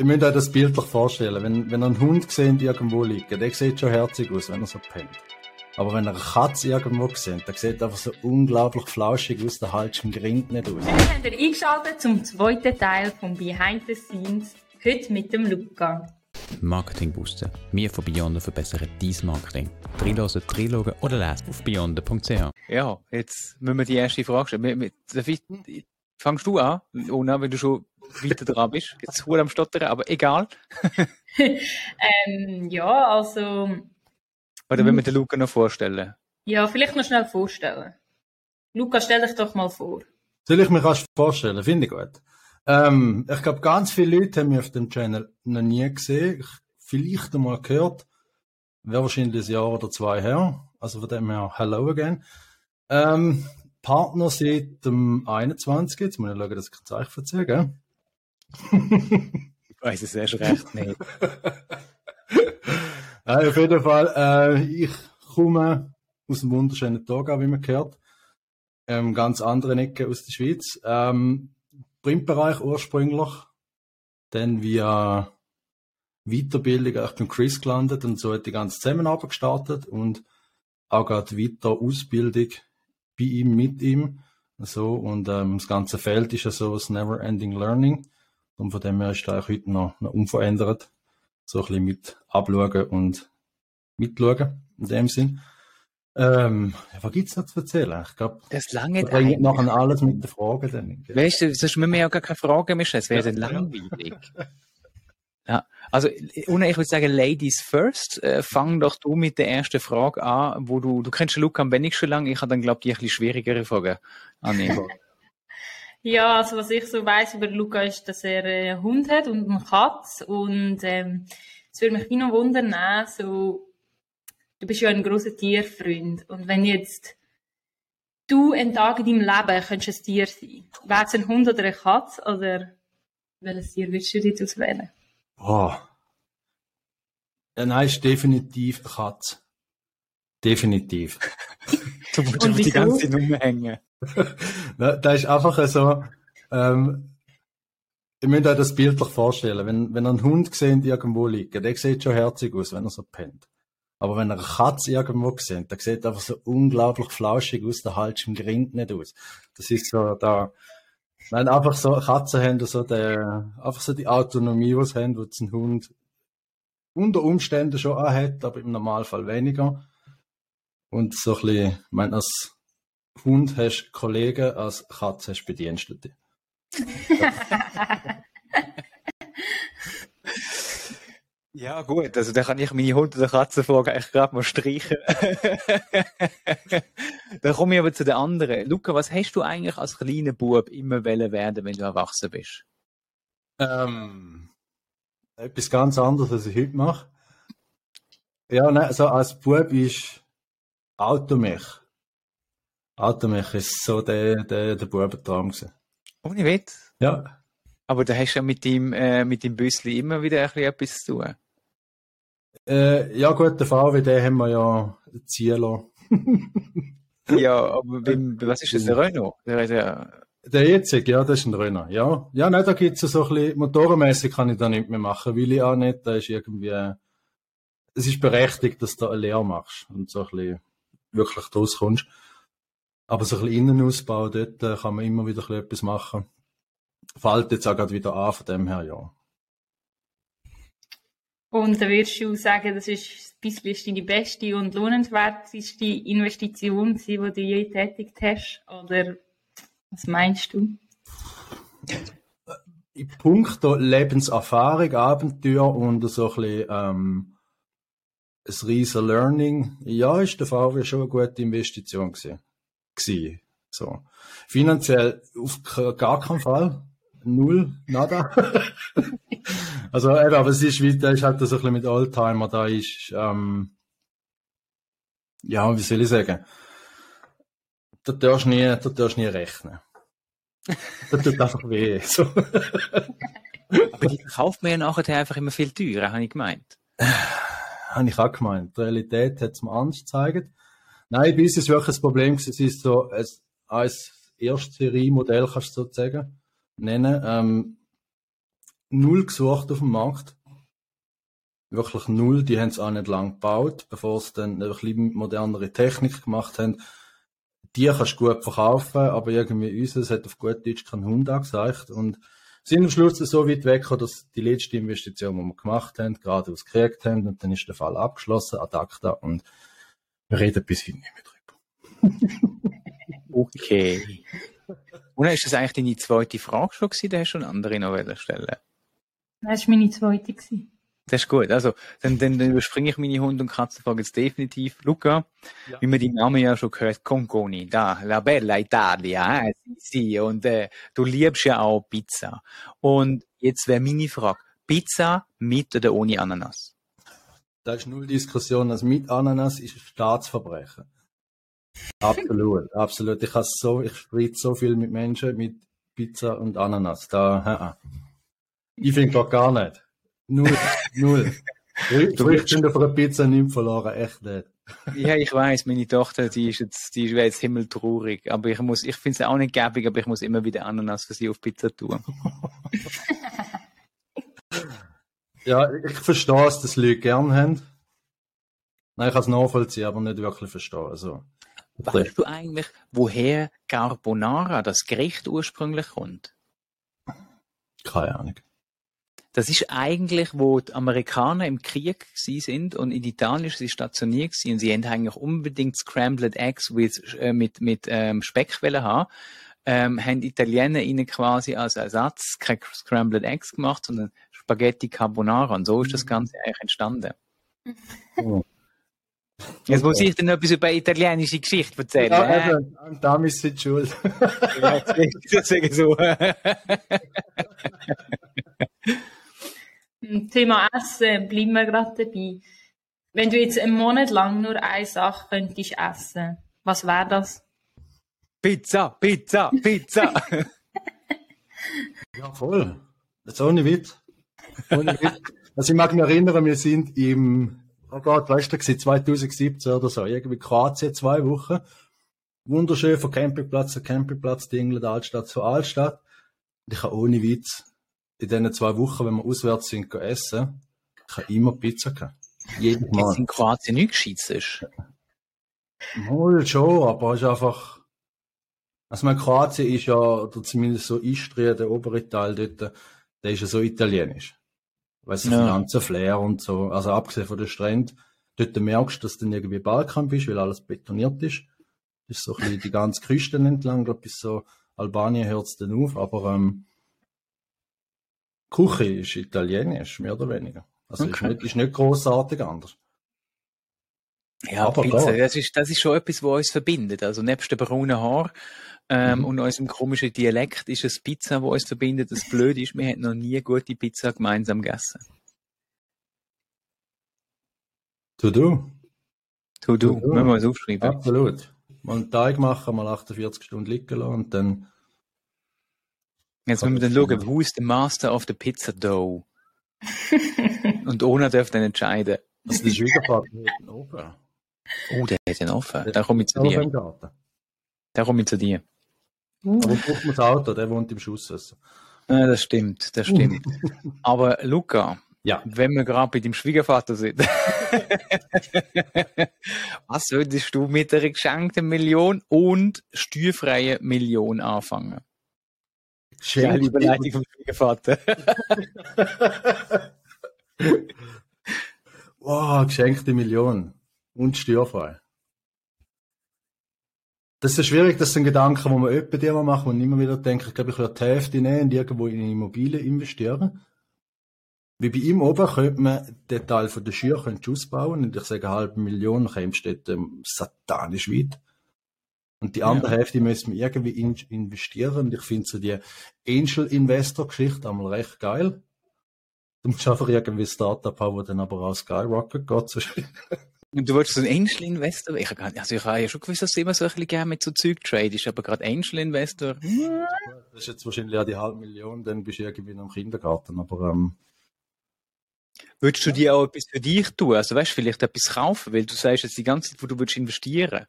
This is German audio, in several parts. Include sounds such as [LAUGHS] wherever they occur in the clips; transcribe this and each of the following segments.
Ihr müsst euch das bildlich vorstellen. Wenn, wenn ihr einen Hund seht, irgendwo liegen, der sieht schon herzig aus, wenn er so pennt. Aber wenn ihr eine Katze irgendwo seht, der sieht einfach so unglaublich flauschig aus, der Hals gringt nicht aus. Wir haben ihr eingeschaltet zum zweiten Teil von Behind the Scenes, heute mit dem Luca. Marketing boosten. Wir von Beyonder verbessern dein Marketing. Dreilosen, reinschauen oder lesen auf beyonder.ch. Ja, jetzt müssen wir die erste Frage stellen. David, fangst du an, ohne wenn du schon weiter dran bist. Jetzt wohl am Stottern, aber egal. [LAUGHS] ähm, ja, also. Oder wenn wir den Luca noch vorstellen? Ja, vielleicht noch schnell vorstellen. Luca, stell dich doch mal vor. Soll ich mir rasch vorstellen? Finde ich gut. Ähm, ich glaube, ganz viele Leute haben mich auf dem Channel noch nie gesehen. Ich, vielleicht einmal gehört. Wäre wahrscheinlich ein Jahr oder zwei her. Also von dem her, hello again. Ähm, Partner seit dem 21. Jetzt muss ich schauen, dass ich ein Zeichen verziehe, gell? ich weiß es erst recht nicht. [LAUGHS] ja, auf jeden Fall, äh, ich komme aus dem wunderschönen Toga, wie man gehört. Ähm, ganz andere Ecke aus der Schweiz. Ähm, Printbereich ursprünglich, dann via Weiterbildung ich beim Chris gelandet und so hat die ganze Zusammenarbeit gestartet und auch gerade weiter Ausbildung bei ihm, mit ihm. So, und ähm, das ganze Feld ist ja so das Never-Ending Learning. Und von dem her ist da heute noch, noch unverändert. So ein bisschen mit abschauen und mitschauen, in dem Sinn. Ähm, was gibt's noch zu erzählen? Ich glaube, das lange eigentlich nachher alles mit den Fragen dann. Weißt du, sonst müssen wir ja gar keine Fragen mehr stellen. Es wäre ja, dann langweilig. [LAUGHS] ja, also, ohne, ich würde sagen, Ladies first. Äh, fang doch du mit der ersten Frage an, wo du, du kennst Luca am wenigsten lang. Ich habe dann, glaube ich, die ein bisschen schwierigere Fragen annehmen. [LAUGHS] ja, also, was ich so weiss über Luca ist, dass er einen Hund hat und eine Katze und, ähm, es würde mich noch wundern, so, du bist ja ein großer Tierfreund. Und wenn jetzt du einen Tag in deinem Leben könntest ein Tier sein, wäre es ein Hund oder eine Katze oder welches Tier würdest du jetzt auswählen? Oh. Ja, nein, ist definitiv eine Katze. Definitiv. [LAUGHS] du musst auf die ganze Nummer hängen. [LAUGHS] da ist einfach so, ähm, ihr müsst euch das bildlich vorstellen. Wenn, wenn ihr einen Hund seht, irgendwo liegen, der sieht schon herzig aus, wenn er so pennt. Aber wenn ihr eine Katze irgendwo seht, der sieht einfach so unglaublich flauschig aus, der Hals grinnt nicht aus. Das ist so, da, nein, einfach so, Katzen haben so der, einfach so die Autonomie, die sie haben, die ein Hund unter Umständen schon hat, aber im Normalfall weniger. Und so ein bisschen, ich meine, als Hund hast du Kollegen, als Katze hast du Bedienstete. [LAUGHS] Ja, gut, also da kann ich meine Hund- oder Katzenfrage eigentlich gerade mal streichen. [LAUGHS] dann komme ich aber zu den anderen. Luca, was hast du eigentlich als kleiner Bub immer werden, wenn du erwachsen bist? Ähm, etwas ganz anderes, als ich heute mache. Ja, nein, also als Bub ist Automech. Automech ist so der, der, der Bubentraum gewesen. Ohne Witz? Ja. Aber da hast du ja mit dem, äh, mit dem Büssli immer wieder ein bisschen etwas zu tun. Äh, ja gut, der VW, den haben wir ja ziehen [LAUGHS] ja, aber [LAUGHS] beim, was ist das, der Renault? Der, der, der jetzige, ja, das ist ein Renault, ja. Ja, nein, da gibt's so ein bisschen, motorenmäßig kann ich da nicht mehr machen, will ich auch nicht, da ist irgendwie, es ist berechtigt, dass du eine Lehre machst und so ein bisschen wirklich draus kommst. Aber so ein bisschen Innenausbau, dort äh, kann man immer wieder ein bisschen etwas machen fällt jetzt auch gerade wieder an, von dem her, ja. Und da würdest du sagen, das ist ein bisschen deine beste und lohnenswerteste Investition, die du je getätigt hast? Oder was meinst du? In puncto Lebenserfahrung, Abenteuer und so ein bisschen ähm, ein riesen Learning, ja, ist der VW schon eine gute Investition gewesen. gewesen. So. Finanziell auf gar keinen Fall null, nada. [LAUGHS] also eben, aber es ist wie, da ist halt so ein bisschen mit Oldtimer, da ist, ähm, ja, wie soll ich sagen, da darfst du nie, da darfst nie rechnen. Das tut einfach weh. [LAUGHS] So. aber die kauft man ja nachher einfach immer viel teurer, habe ich gemeint. habe ich auch gemeint. Die Realität hat es mir anders gezeigt. Nein, bei uns ist wirklich das Problem, es ist so ein, ein erstes Serie-Modell, kannst du sozusagen nennen. Ähm, null gesucht auf dem Markt. Wirklich null. Die haben es auch nicht lang gebaut, bevor sie dann ein bisschen modernere Technik gemacht haben. Die kannst du gut verkaufen, aber irgendwie uns, es hat auf gut Deutsch kein Hund angesagt und sind am Schluss so weit weg, dass die letzte Investition, die wir gemacht haben, gerade ausgekriegt haben und dann ist der Fall abgeschlossen, ad acta und wir reden bis heute nicht mehr drüber. [LAUGHS] okay. Und ist das eigentlich deine zweite Frage schon gewesen? Da hast du eine andere noch stellen? Das war meine zweite. Gewesen. Das ist gut. Also, dann, dann, dann überspringe ich meine Hund- und Katzenfrage jetzt definitiv. Luca, ja. wie man die Namen ja schon gehört, Conconi, da, La Bella Italia, sie, und äh, du liebst ja auch Pizza. Und jetzt wäre meine Frage, Pizza mit oder ohne Ananas? Da ist null Diskussion, also mit Ananas ist ein Staatsverbrechen. Absolut, absolut. Ich, so, ich spreche so viel mit Menschen mit Pizza und Ananas. Da, ich finde gar nicht. Null, null. Früchte auf einer Pizza nicht verloren, echt nicht. Ja, ich weiß, meine Tochter, die ist jetzt, die wäre jetzt himmeltraurig. Aber ich muss, ich finde sie auch nicht gäbig, aber ich muss immer wieder Ananas für sie auf Pizza tun. [LAUGHS] ja, ich verstehe es, dass Leute gern haben. Nein, ich kann es nachvollziehen, aber nicht wirklich verstehen. Also, weißt du eigentlich, woher Carbonara, das Gericht ursprünglich kommt? Keine Ahnung. Das ist eigentlich, wo die Amerikaner im Krieg sind und in Italien sie stationiert sind und sie haben eigentlich unbedingt Scrambled Eggs with, äh, mit, mit ähm, Speck haben. Ähm, haben die Italiener ihnen quasi als Ersatz keine Scrambled Eggs gemacht, sondern Spaghetti Carbonara. Und so ist das mhm. Ganze eigentlich entstanden. Oh. Jetzt muss ich dir noch etwas über italienische Geschichte erzählen. Ja, äh? eben, damit sind schuld. ja, deswegen so. Thema Essen, bleiben wir gerade dabei. Wenn du jetzt einen Monat lang nur eine Sache könntest essen, was wäre das? Pizza, Pizza, Pizza. ja, voll. Das ist ohne Witz. Ohne Witz. Also ich mag mich erinnern, wir sind im, oh Gott, weißt du, 2017 oder so, irgendwie Kroatien zwei Wochen. Wunderschön von Campingplatz zu Campingplatz, die England Altstadt zu Altstadt. Und ich habe ohne Witz in diesen zwei Wochen, wenn wir auswärts sind, essen, ich habe immer Pizza gehabt. Jedes Mal. Jetzt in Kroatien nicht gescheit ist. Mal schon, aber es ist einfach, also mein Kroatien ist ja, oder zumindest so Istria, der obere Teil dort, der ist ja so italienisch. Weißt du, ja. ganze Flair und so, also abgesehen von den Stränden, dort merkst du, dass du dann irgendwie Balkan bist, weil alles betoniert ist. Das ist so ein bisschen die ganze Küste entlang, glaube bis so Albanien hört es dann auf, aber ähm, Küche ist italienisch, mehr oder weniger. Also okay. ist, nicht, ist nicht grossartig anders. Ja, aber Pizza, das ist, das ist schon etwas, was uns verbindet. Also nebst dem braunen Haar ähm, mhm. und unserem komischen Dialekt ist es Pizza, was uns verbindet. Das Blöde ist, wir haben noch nie gute Pizza gemeinsam gegessen. To do. To do. To do. Müssen wir es aufschreiben. Absolut. Mal einen Teig machen, mal 48 Stunden liegen lassen und dann Jetzt müssen wir dann schauen, who is the master of the pizza dough? [LAUGHS] Und Ona darf dann entscheiden. Also der Schwiegervater Ofen. Oh, der hat einen Ofen. Dann komme ich zu dir. Komme ich zu dir. Aber guck mal das Auto, der wohnt im Schuss. Also. Ja, das stimmt, das stimmt. [LAUGHS] Aber Luca, ja. wenn wir gerade bei deinem Schwiegervater sind, [LAUGHS] was würdest du mit einer geschenkten Million und steuerfreien Million anfangen? Geile Überleitung vom Schwiegervater. [LAUGHS] wow, geschenkte Million. Und steuerfrei. Das ist schwierig, das sind Gedanken, die man öppe immer macht und immer wieder denkt, ich glaube, ich würde die Hälfte nehmen und irgendwo in Immobilien investieren. Wie bei ihm oben könnte man den Teil von der Schür ausbauen und ich sage, eine halbe Million, steht ähm, satanisch weit. Und die andere ja. Hälfte müssen wir irgendwie in investieren. Und ich finde so die Angel-Investor-Geschichte einmal recht geil. Du musst einfach irgendwie ein Startup haben, wo dann aber auch Skyrocket geht. Und du wolltest so ein Angel-Investor? Ich, also ich habe ja schon gewusst, dass du immer so ein bisschen gerne mit so Zeug tradest, aber gerade Angel-Investor. Das ist jetzt wahrscheinlich ja die halbe Million, dann bist du irgendwie noch im Kindergarten, aber, ähm, Würdest du dir auch etwas für dich tun? Also weißt du, vielleicht etwas kaufen, weil du sagst jetzt die ganze Zeit, wo du willst investieren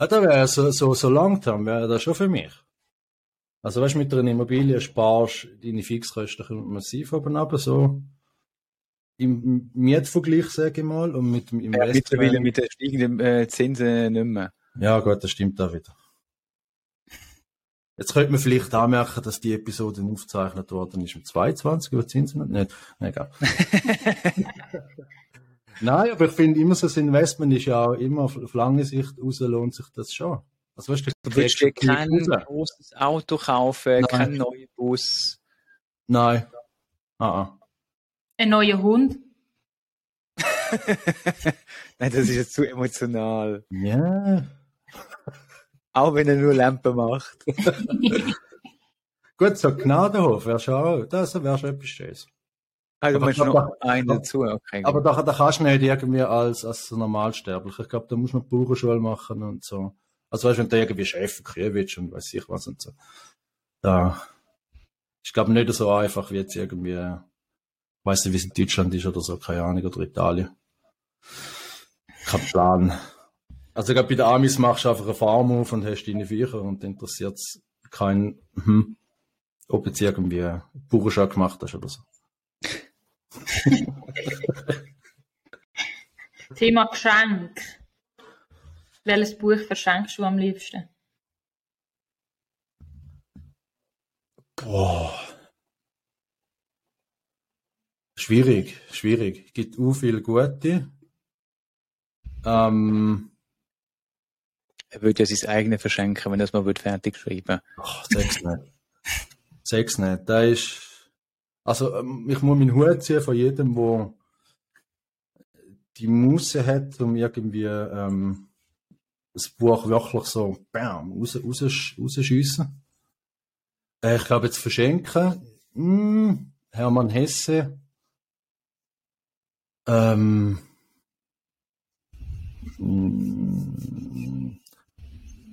ja, da wäre so, so, so Longterm wäre das schon für mich. Also weißt, mit einer Immobilie sparst du deine Fixkosten massiv oben ab, so im Mietvergleich, sage ich mal, und mit dem Ja, Investment. mittlerweile mit den steigenden äh, Zinsen nicht mehr. Ja, gut, das stimmt auch wieder. Jetzt könnte man vielleicht anmerken, dass die Episode aufgezeichnet worden ist mit 22 über Zinsen und nicht. Egal. [LAUGHS] Nein, aber ich finde immer so, das Investment ist ja auch immer auf, auf lange Sicht raus lohnt sich das schon. Also weißt du, Du willst dir kein großes Auto kaufen, Nein. keinen neuen Bus. Nein. Ah, ah. Ein neuer Hund. [LAUGHS] Nein, das ist jetzt zu emotional. Ja. [LAUGHS] Auch wenn er nur Lampen macht. [LAUGHS] Gut, so Gnadenhof wäre schon auch, das wäre schon etwas Schönes. Also, Aber ich noch glaub, einen dazu, okay. Aber da, da kannst du nicht irgendwie als, als Normalsterblicher. Ich glaube, da muss man Bauernschule machen und so. Also weißt du, wenn du irgendwie Chef kriegen willst und weiß ich was und so. Da ist, glaube ich, nicht so einfach wie jetzt irgendwie, weiss nicht, wie es in Deutschland ist oder so, keine Ahnung, oder Italien. Kein Plan. Also ich glaube, bei den Amis machst du einfach eine Farm auf und hast deine Viecher und interessiert es keinen, hm, ob jetzt irgendwie Bauernschule gemacht hast oder so. [LAUGHS] Thema Geschenk. Welches Buch verschenkst du am liebsten? Boah. Schwierig, schwierig. Gibt auch viel gute. Ähm, Er würde ja sein eigenes verschenken, wenn er es mal wird fertig schreiben ach, sechs nicht. Sechs nicht. Da ist, also, ähm, ich muss meinen Hut ziehen von jedem, der die Muße hat, um irgendwie, ähm, das Buch wirklich so, bam, raus, raus, rausschiessen. Äh, ich glaube, jetzt verschenken, hm, Hermann Hesse, ähm, hm,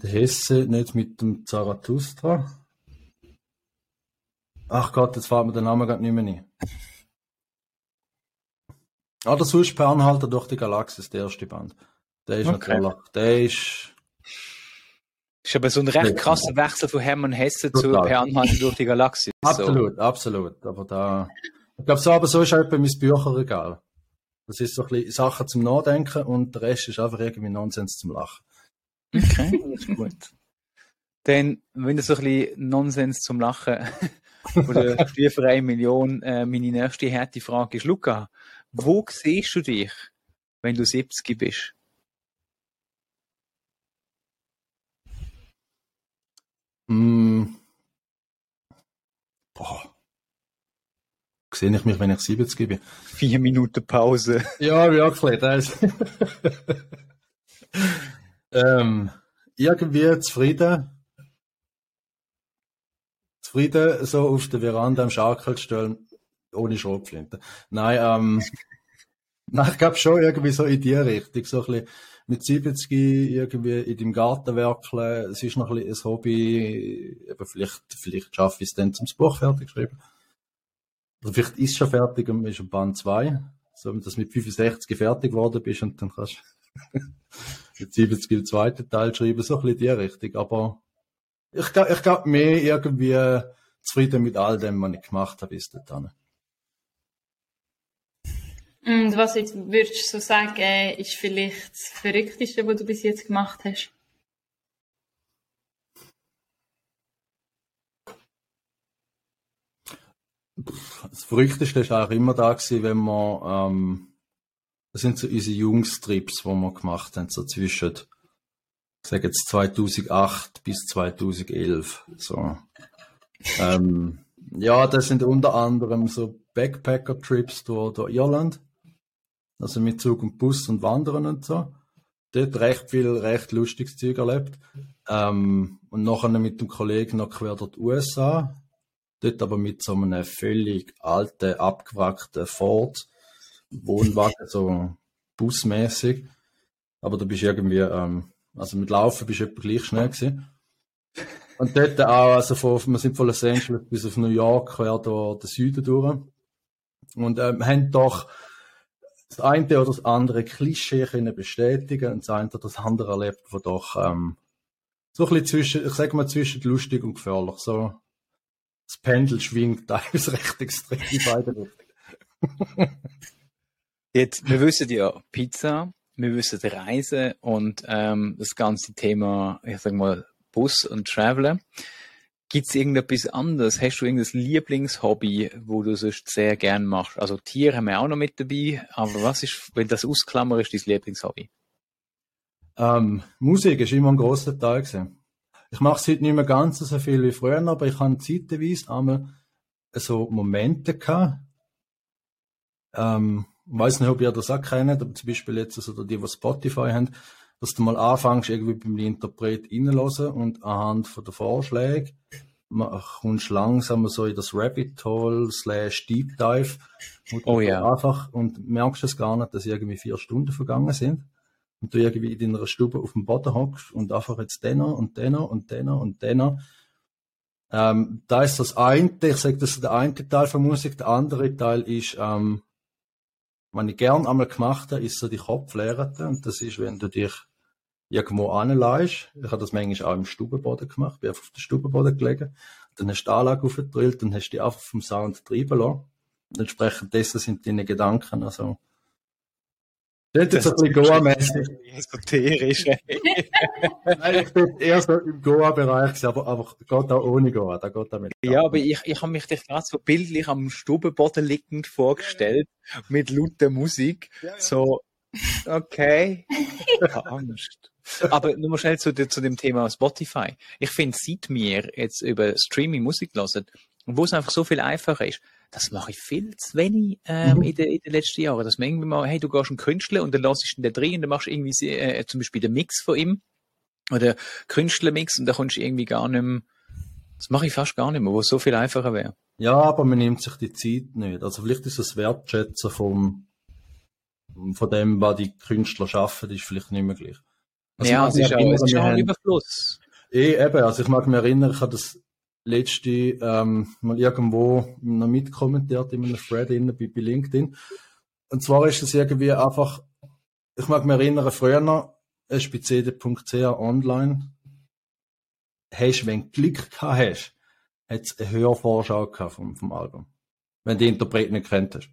der Hesse nicht mit dem Zarathustra. Ach Gott, jetzt fällt mir der Name gerade nicht mehr ein. Oder sonst per Anhalter durch die Galaxis, der erste Band. Der ist Okay. natürlich, der ist, ist aber so ein recht krasser Wechsel von Hermann Hesse zu Total. Per Anhalter durch die Galaxis. So. absolut, absolut. Aber da, ich glaube so, aber so ist auch etwa mein Bücherregal. Das ist so ein bisschen Sachen zum Nachdenken und der Rest ist einfach irgendwie Nonsens zum Lachen. Okay, [LAUGHS] das ist gut. Dann, wenn das so ein bisschen Nonsens zum Lachen oder für eine Million, äh, meine nächste harte Frage ist, Luca, wo siehst du dich, wenn du 70 bist? Mm. Boah. Sehe ich mich, wenn ich 70 bin? Vier Minuten Pause. Ja, wirklich. Das ähm, irgendwie zufrieden. Zufrieden, so auf der Veranda am Schaukel stellen, ohne Schrotflinte. Nein, ähm, [LAUGHS] nein, ich glaube schon irgendwie so in die Richtung. So ein bisschen mit 70 irgendwie in deinem Garten werkeln. Es ist noch ein bisschen ein Hobby. Eben vielleicht, vielleicht schaffe ich es dann zum Buch fertig geschrieben. Oder vielleicht ist schon fertig und ist ein Band 2. So, dass du mit 65 fertig geworden bist und dann kannst du [LAUGHS] mit 70 den zweiten Teil schreiben, so ein bisschen die Richtung. Aber ich glaube, ich glaub mehr irgendwie zufrieden mit all dem, was ich gemacht habe bis dahin. Und was jetzt würdest du so sagen, ist vielleicht das Verrückteste, was du bis jetzt gemacht hast? Das Verrückteste war eigentlich immer da gewesen, wenn wir, ähm, das sind so unsere Jungstrips, die wir gemacht haben, so zwischen, ich sage jetzt 2008 bis 2011, so. ähm, ja, das sind unter anderem so Backpacker-Trips durch, durch Irland, also mit Zug und Bus und Wandern und so. Dort recht viel, recht lustiges Zeug erlebt. Ähm, und nachher mit dem Kollegen noch quer durch die USA. Dort aber mit so einem völlig alten, abgewrackten Ford Wohnwagen, so busmäßig. Aber du bist irgendwie, ähm, also mit Laufen bist du etwa gleich schnell gewesen. Und dort auch, also von, wir sind von Los Angeles bis auf New York, quer durch den Süden durch. Und ähm, haben doch das eine oder das andere Klischee können bestätigen und das eine oder das andere erlebt, wo doch ähm, so ein bisschen zwischen, ich sag mal, zwischen lustig und gefährlich. So, das Pendel schwingt teilweise [LAUGHS] recht extrem in beide Richtungen. Jetzt, wir wissen ja Pizza, wir wissen Reisen und ähm, das ganze Thema, ich sag mal, Bus und Traveler. Gibt es irgendetwas anderes? Hast du irgendein Lieblingshobby, wo du sonst sehr gern machst? Also Tiere haben wir auch noch mit dabei, aber was ist, wenn das ausklammer ist, dein Lieblingshobby? Ähm, Musik ist immer ein grosser Teil gewesen. Ich mache es heute nicht mehr ganz so viel wie früher, aber ich habe zeitweise einmal so Momente gehabt. Ähm, ich weiß nicht, ob ihr das auch kennt, aber zum Beispiel jetzt also die, die Spotify haben, dass du mal anfängst, irgendwie beim Interpret reinzuhören und anhand von den Vorschlägen kommst langsam so in das Rabbit Hole slash Deep Dive. Oh ja. Einfach und merkst es gar nicht, dass irgendwie vier Stunden vergangen sind und du irgendwie in deiner Stube auf dem Boden hockst und einfach jetzt den und den und den und den. Ähm, da ist das eine, ich sage, das ist der eine Teil von Musik, der andere Teil ist, ähm, was ich gern einmal gemacht habe, ist so die Kopflehrte und das ist, wenn du dich irgendwo anleihst. Ich habe das manchmal auch im Stubenboden gemacht, bin einfach auf den Stubenboden gelegen, dann hast du die Anlage aufgedrillt und hast die einfach vom Sound treiben lassen. Und entsprechend dessen sind deine Gedanken, also, das ist ein bisschen Goa-mäßig. Esoterisch. [LAUGHS] Nein, ich bin eher so im Goa-Bereich, aber, aber geht auch ohne Goa, da geht damit. Ja, aber ich, ich habe mich dich gerade so bildlich am Stubenboden liegend vorgestellt, mit lauter Musik. So, okay. Ich habe Angst. Aber nur mal schnell zu, zu dem Thema Spotify. Ich finde, seit mir jetzt über Streaming Musik hören, wo es einfach so viel einfacher ist, das mache ich viel zu wenig ähm, mhm. in, den, in den letzten Jahren. Dass man irgendwie mal, hey, du gehst einen Künstler und dann lassest du ihn da drin und dann machst du irgendwie äh, zum Beispiel den Mix von ihm oder Künstlermix und da kommst du irgendwie gar nicht mehr, das mache ich fast gar nicht mehr, wo es so viel einfacher wäre. Ja, aber man nimmt sich die Zeit nicht. Also vielleicht ist das Wertschätzen vom, von dem, was die Künstler schaffen, ist vielleicht nicht mehr gleich. Also ja, es ist, auch, es ist schon ein Überfluss. Eh, eben, also ich mag mich erinnern, ich habe das letzte ähm, mal irgendwo noch mitkommentiert in einem Thread in, bei, bei LinkedIn. Und zwar ist es irgendwie einfach, ich mag mich erinnern, früher noch, cd.ch online, hast, wenn du Glück gehabt hast, hat es eine Hörvorschau gehabt vom, vom Album. Wenn du die Interpret nicht kennt hast.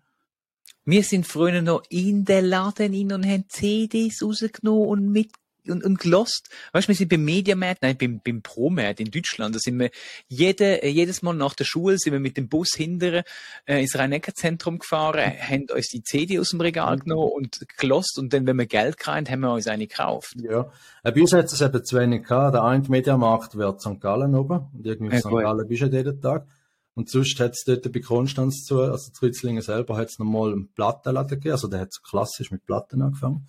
Wir sind früher noch in den Laden in und haben CDs rausgenommen und mit und, und gelost. Weißt du, wir sind beim Mediamarkt, nein, beim, beim Promarkt in Deutschland, da sind wir jede, äh, jedes Mal nach der Schule sind wir mit dem Bus hinterher äh, ins Rhein-Neckar-Zentrum gefahren, haben uns die CD aus dem Regal mhm. genommen und gelost und dann, wenn wir Geld kriegen, haben wir uns eine gekauft. Ja, äh, bei uns hat es eben zu wenig gehabt. Der eine Mediamarkt wird St. Gallen oben und irgendwie ja, St. Gallen bist du jeden Tag. Und sonst hat es dort bei Konstanz zu, also Zritzlingen selber, hat es nochmal einen Plattenladen gegeben, also der hat so klassisch mit Platten angefangen.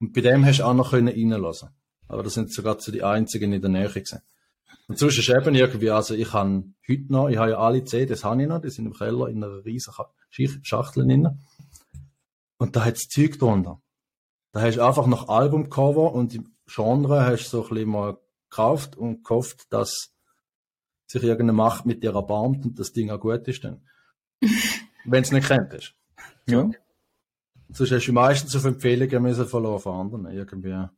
Und bei dem hast du auch noch reinlassen Aber das sind sogar so die einzigen in der Nähe gewesen. Und sonst ist eben irgendwie, also ich habe heute noch, ich habe ja alle CDs habe ich noch, die sind im Keller in einer riesigen Schachtel drin. Und da hat es Zeug drunter. Da hast du einfach noch Albumcover und im Genre hast du so ein bisschen mal gekauft und gehofft, dass sich irgendeine Macht mit dir erbarmt und das Ding auch gut ist dann. [LAUGHS] Wenn es nicht kennt ist. Ja. Sonst hast du meistens auf Empfehlungen müssen verloren von anderen. Irgendwie.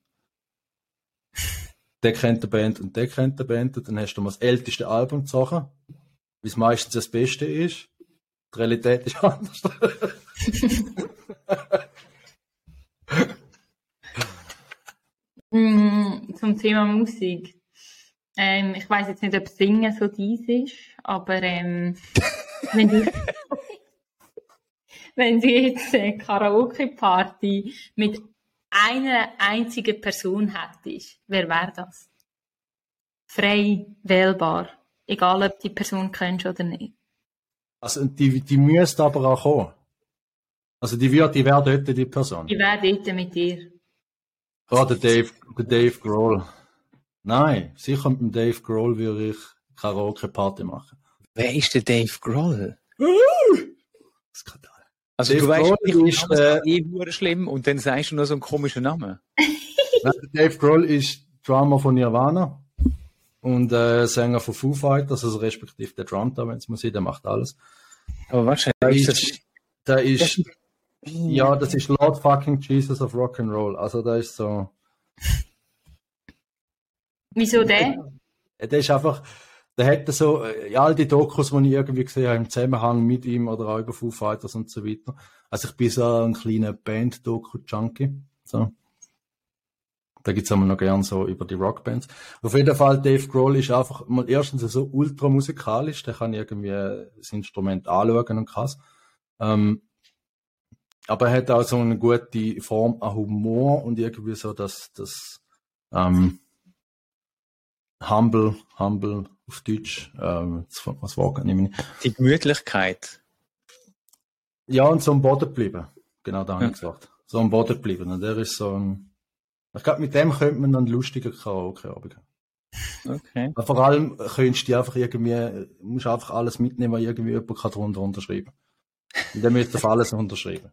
[LAUGHS] Der kennt die Band und der kennt die Band. Und dann hast du mal das älteste Album zu sagen, wie es meistens das Beste ist. Die Realität ist [LAUGHS] anders. Mm, zum Thema Musik. Ähm, ich weiß jetzt nicht, ob Singen so dies ist, aber ähm, [LAUGHS] wenn du wenn du jetzt eine Karaoke-Party mit einer einzigen Person hättest, wer wäre das? Frei wählbar. Egal, ob die Person kennst oder nicht. Also, die, die müsste aber auch kommen. Also, die wird, die wäre dort die Person. Die wäre dort mit dir. Oh, der Dave, der Dave Grohl. Nein, sicher mit dem Dave Grohl würde ich Karaoke-Party machen. Wer ist der Dave Grohl? Skandal. Also Dave du weißt, Grohl ist äh, eh schlimm und dann sagst du nur so einen komischen Namen. [LAUGHS] Dave Grohl ist Drummer von Nirvana und äh, Sänger von Foo Fighters, also respektive der Drummer, wenn es man sieht, der macht alles. Aber wahrscheinlich ist das... Der ist... ja, das ist Lord fucking Jesus of Rock'n'Roll. Also da ist so... Wieso der? Der ist einfach... der hätte so, äh, all die Dokus, die ich irgendwie gesehen habe, im Zusammenhang mit ihm oder auch über Foo Fighters und so weiter. Also ich bin so ein kleiner Band-Doku-Junkie. So. Da gibt's immer noch gern so über die Rockbands. Auf jeden Fall, Dave Grohl ist einfach mal erstens so ultra musikalisch, der kann irgendwie das Instrument anschauen und krass. Ähm, aber er hat auch so eine gute Form an Humor und irgendwie so das, das ähm, Humble, Humble auf Deutsch, ähm, was war nicht Die Gemütlichkeit. Ja, und so am Boden bleiben. Genau, da habe ich gesagt. So am Boden bleiben. Und der ist so ein, ich glaube, mit dem könnte man dann lustiger Karaoke-Abend haben. Okay. Aber vor allem könntest du einfach irgendwie, musst einfach alles mitnehmen, was irgendwie jemand kann drunter unterschreiben. Und dann müsst ihr alles unterschreiben.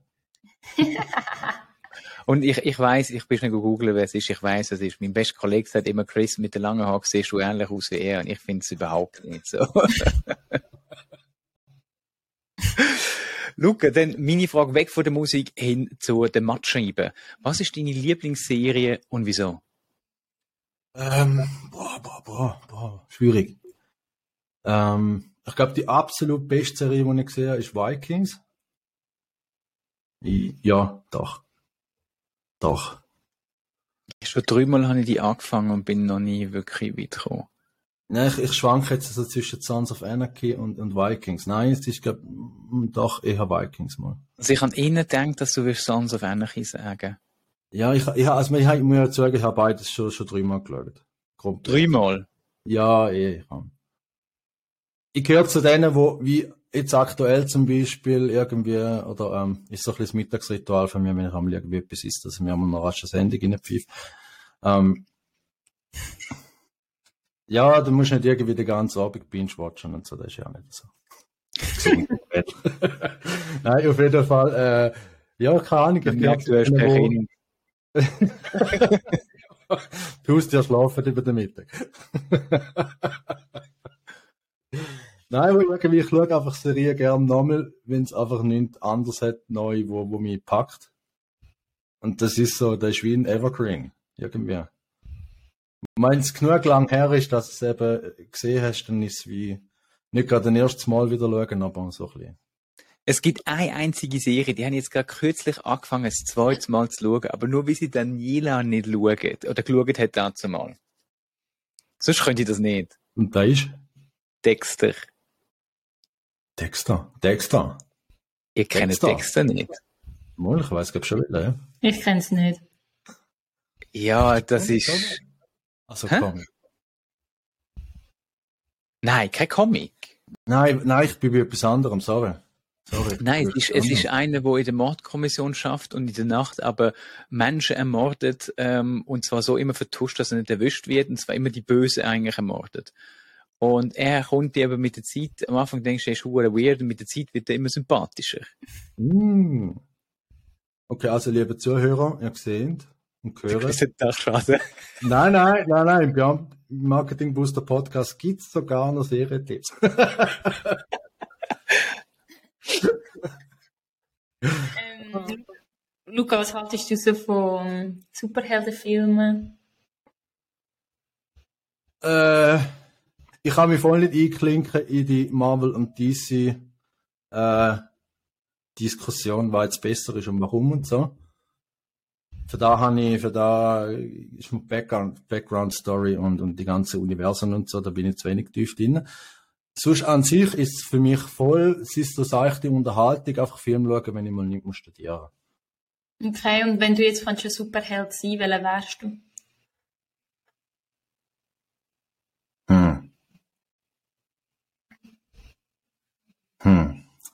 [LAUGHS] Und ich, ich weiß, ich bin nicht googeln, wer es ist. Ich weiß, es ist. Mein bester Kollege sagt immer, Chris, mit den langen Haaren siehst du ähnlich aus wie er. Und ich finde es überhaupt nicht so. [LAUGHS] Luca, dann meine Frage weg von der Musik hin zu den Matscheiben. Was ist deine Lieblingsserie und wieso? Ähm, boah, boah, boah, boah, schwierig. Ähm, ich glaube, die absolut beste Serie, die ich gesehen habe, ist Vikings. Ja, doch. Doch. Schon dreimal habe ich die angefangen und bin noch nie wirklich weit gekommen. Nein, ich, ich schwanke jetzt so zwischen Sons of Anarchy und, und Vikings. Nein, es ist, glaube doch eher Vikings mal. Also ich habe innen gedacht, dass du Sons of Anarchy sagen Ja, ich, ich, also ich, ich muss ja sagen, ich habe beides schon, schon dreimal geschaut. Kommt dreimal? Ja, eh. Ich, ich gehöre zu denen, wo wie jetzt aktuell zum Beispiel irgendwie, oder ähm, ist so ein bisschen das Mittagsritual von mir, wenn ich einmal irgendwie etwas isst, dass ich mir einmal noch rasch eine Sendung reinpfeife. Ähm, ja, du musst nicht irgendwie den ganzen Abend binge-watchen und so, das ist ja auch nicht so. [LAUGHS] Nein, auf jeden Fall, äh, ja, keine Ahnung. Ich merke, du hast keine [LAUGHS] Du hast ja schlafen über den Mittag. [LAUGHS] Nein, irgendwie, ich schaue einfach Serien gerne nochmal, wenn es einfach nichts anderes hat, neu, wo, wo mich packt. Und das ist so, das ist wie ein Evergreen. Irgendwie. Wenn es genug lang her ist, dass du es eben gesehen hast, dann ist es wie, nicht gerade ein erstes Mal wieder schauen, aber so ein bisschen. Es gibt eine einzige Serie, die haben jetzt gerade kürzlich angefangen, das zweite Mal zu schauen, aber nur wie sie Daniela nicht schaut, oder geschaut hat dazu mal. Sonst könnte ich das nicht. Und da ist? Dexter. Dexter. Dexter. Ihr kennt Dexter, Dexter nicht. Mal, ich weiß, glaube schon wieder, ja. Ich kenne es nicht. Ja, das ist. Also Comic. Nein, kein Comic. Nein, nein, ich bin bei etwas anderem, sorry. Sorry, Nein, es ist, es ist einer, der in der Mordkommission schafft und in der Nacht aber Menschen ermordet, ähm, und zwar so immer vertuscht, dass er nicht erwischt wird, und zwar immer die Böse eigentlich ermordet. Und er kommt dir aber mit der Zeit, am Anfang denkst du, er ist weird, und mit der Zeit wird er immer sympathischer. Mm. Okay, also liebe Zuhörer, ihr seht und hört. Das ist doch schade. Nein, nein, nein, nein, im Marketing Booster Podcast gibt es sogar noch Serietipps. ähm, Luca, was haltest du so von Superheldenfilmen? Äh, ich kann mich voll nicht einklinken in die Marvel und DC äh, Diskussion, was jetzt besser ist und warum und so. Für da habe ich, für da ist mein Background, Background Story und, und die ganze Universen und so, da bin ich zu wenig tief drin. Sonst an sich ist es für mich voll, es ist so seichte Unterhaltung, einfach Film schauen, wenn ich mal nicht muss studieren. Okay, und wenn du jetzt von Superheld sein, welcher wärst du?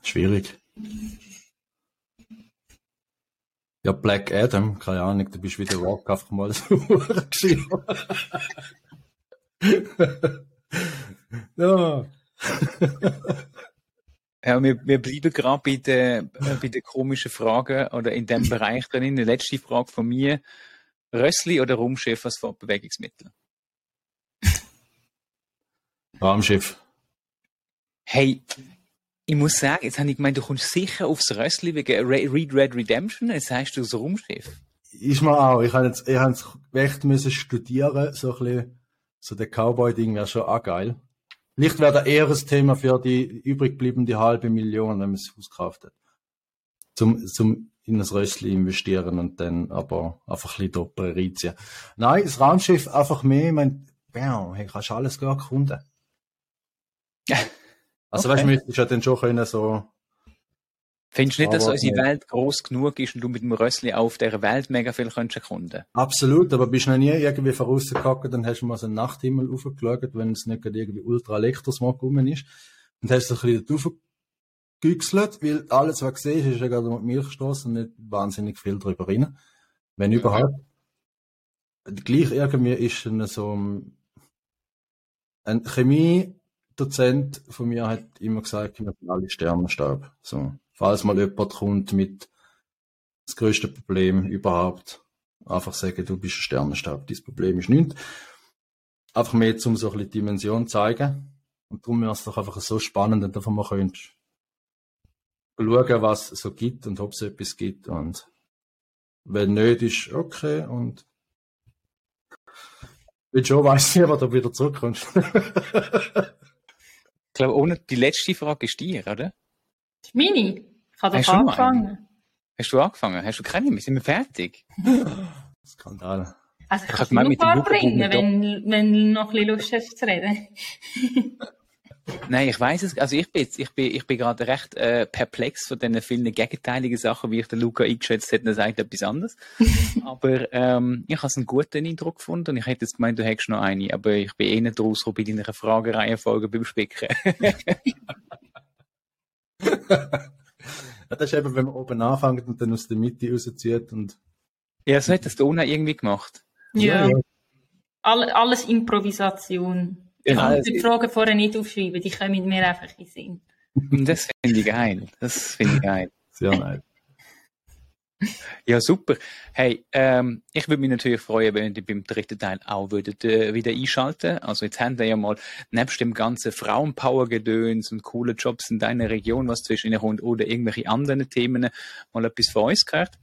Schwierig. Ja, Black Adam, keine Ahnung, du bist wieder Rock einfach mal [LAUGHS] so geschrieben. ja. Ja, wir, wir bleiben gerade bei den, bei den komischen Fragen oder in dem Bereich drin. Die letzte Frage von mir. Rössli oder Raumschiff als Fortbewegungsmittel? Raumschiff. Hey, ich muss sagen, jetzt habe ich gemeint, du kommst sicher aufs Rössli wegen Read Red Redemption, jetzt heißt du das Raumschiff. Ist mir auch. Ich habe jetzt, ich habe echt müssen studieren, so ein bisschen, so der Cowboy-Ding wäre schon auch geil. Vielleicht wäre da eher ein Thema für die übrig bleibende halbe Million, wenn man es auskauft hat. Zum, zum in das Rössli investieren und dann aber einfach ein bisschen doppelt reinziehen. Nein, das Raumschiff einfach mehr, ich meine, wow, hey, kannst du alles gar erkunden. [LAUGHS] Also, okay. weißt du, müsstest ja dann schon können so. Findest du nicht, dass unsere Welt groß genug ist und du mit dem Rössli auf dieser Welt mega viel könntest erkunden? Absolut, aber bist du noch nie irgendwie vorausgekackt, dann hast du mal so einen Nachthimmel aufgeschaut, wenn es nicht irgendwie ultra Elektrosmog rum ist. Und hast du ein bisschen draufgegüchselt, weil alles, was du siehst, ist ja gerade mit Milchstraße und nicht wahnsinnig viel drüber rein. Wenn überhaupt. Gleich irgendwie ist so ein Chemie Dozent von mir hat immer gesagt, wir sind alle Sternenstaub. So, falls mal jemand kommt mit das größte Problem überhaupt, einfach sagen, du bist ein Sternenstaub, dieses Problem ist nichts. Einfach mehr, um so ein Dimension zu zeigen. Und darum wäre es doch einfach so spannend, einfach mal könntest schauen, was es so gibt und ob es etwas gibt. Und wenn nicht, ist okay. Und schon, weiß ich, aber du wieder zurückkommst. [LAUGHS] Ich glaube, ohne die letzte Frage ist dir, oder? Das ist meine. Ich habe doch angefangen. Hast du angefangen? Hast du keine mehr? Sind wir fertig? [LAUGHS] Skandal. Also ich, kann es nur bringen, wenn, wenn du noch ein bisschen Lust hast zu reden. [LAUGHS] Nein, ich weiß es. Also ich bin jetzt, ich bin, ich bin gerade recht äh, perplex von den vielen gegenteiligen Sachen, wie ich den Luca eingeschätzt hätte. Er sagt etwas anderes. [LAUGHS] aber ähm, ich habe einen guten Eindruck gefunden und ich hätte jetzt gemeint, du hättest noch eine, aber ich bin eh nicht rausgekommen bei deiner Fragereihenfolge beim Spicken. ja, das ist eben, wenn man oben anfängt und dann aus der Mitte rauszieht und... Ja, so hat das Dona irgendwie gemacht. Ja. ja. All, alles Improvisation. Genau. Ich kann die Fragen vorher nicht aufschreiben, die kommen mir einfach in den Sinn. [LAUGHS] Das finde ich geil. Das finde ich geil. [LAUGHS] Sehr nice. Ja, super. Hey, ähm, ich würde mich natürlich freuen, wenn ihr beim dritten Teil auch würdet, äh, wieder einschalten. Also jetzt haben wir ja mal nebst dem ganzen Frauenpower-Gedöns und coole Jobs in deiner Region, was zwischen ihnen kommt, oder irgendwelche anderen Themen, mal etwas von uns gehört.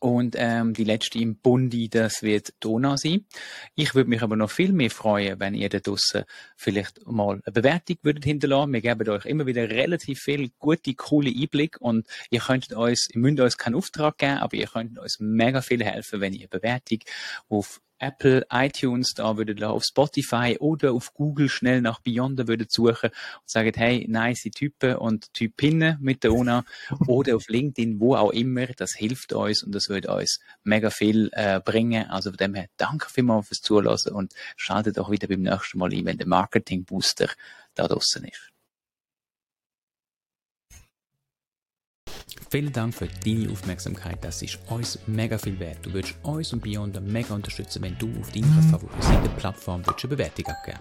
Und ähm, die letzte im Bundi, das wird Donau sein. Ich würde mich aber noch viel mehr freuen, wenn ihr da draussen vielleicht mal eine Bewertung würdet hinterlassen. Wir geben euch immer wieder relativ viel gute, coole Einblick und ihr könnt uns, ihr müsst uns keinen Auftrag geben, aber ihr könnt uns mega viel helfen, wenn ihr Bewertung auf Apple, iTunes, da würdet ihr auf Spotify oder auf Google schnell nach Beyonder würdet suchen und sagen, hey, nice Typen und Typinnen mit der UNA [LAUGHS] oder auf LinkedIn, wo auch immer, das hilft uns und das wird uns mega viel äh, bringen. Also von dem her, danke vielmals fürs Zulassen und schaltet auch wieder beim nächsten Mal ein, wenn der Marketing Booster da draußen ist. Vielen Dank für deine Aufmerksamkeit. Das ist uns mega viel wert. Du würdest uns und Beyond mega unterstützen, wenn du auf deiner favorisierten Plattform eine Bewertung abgeben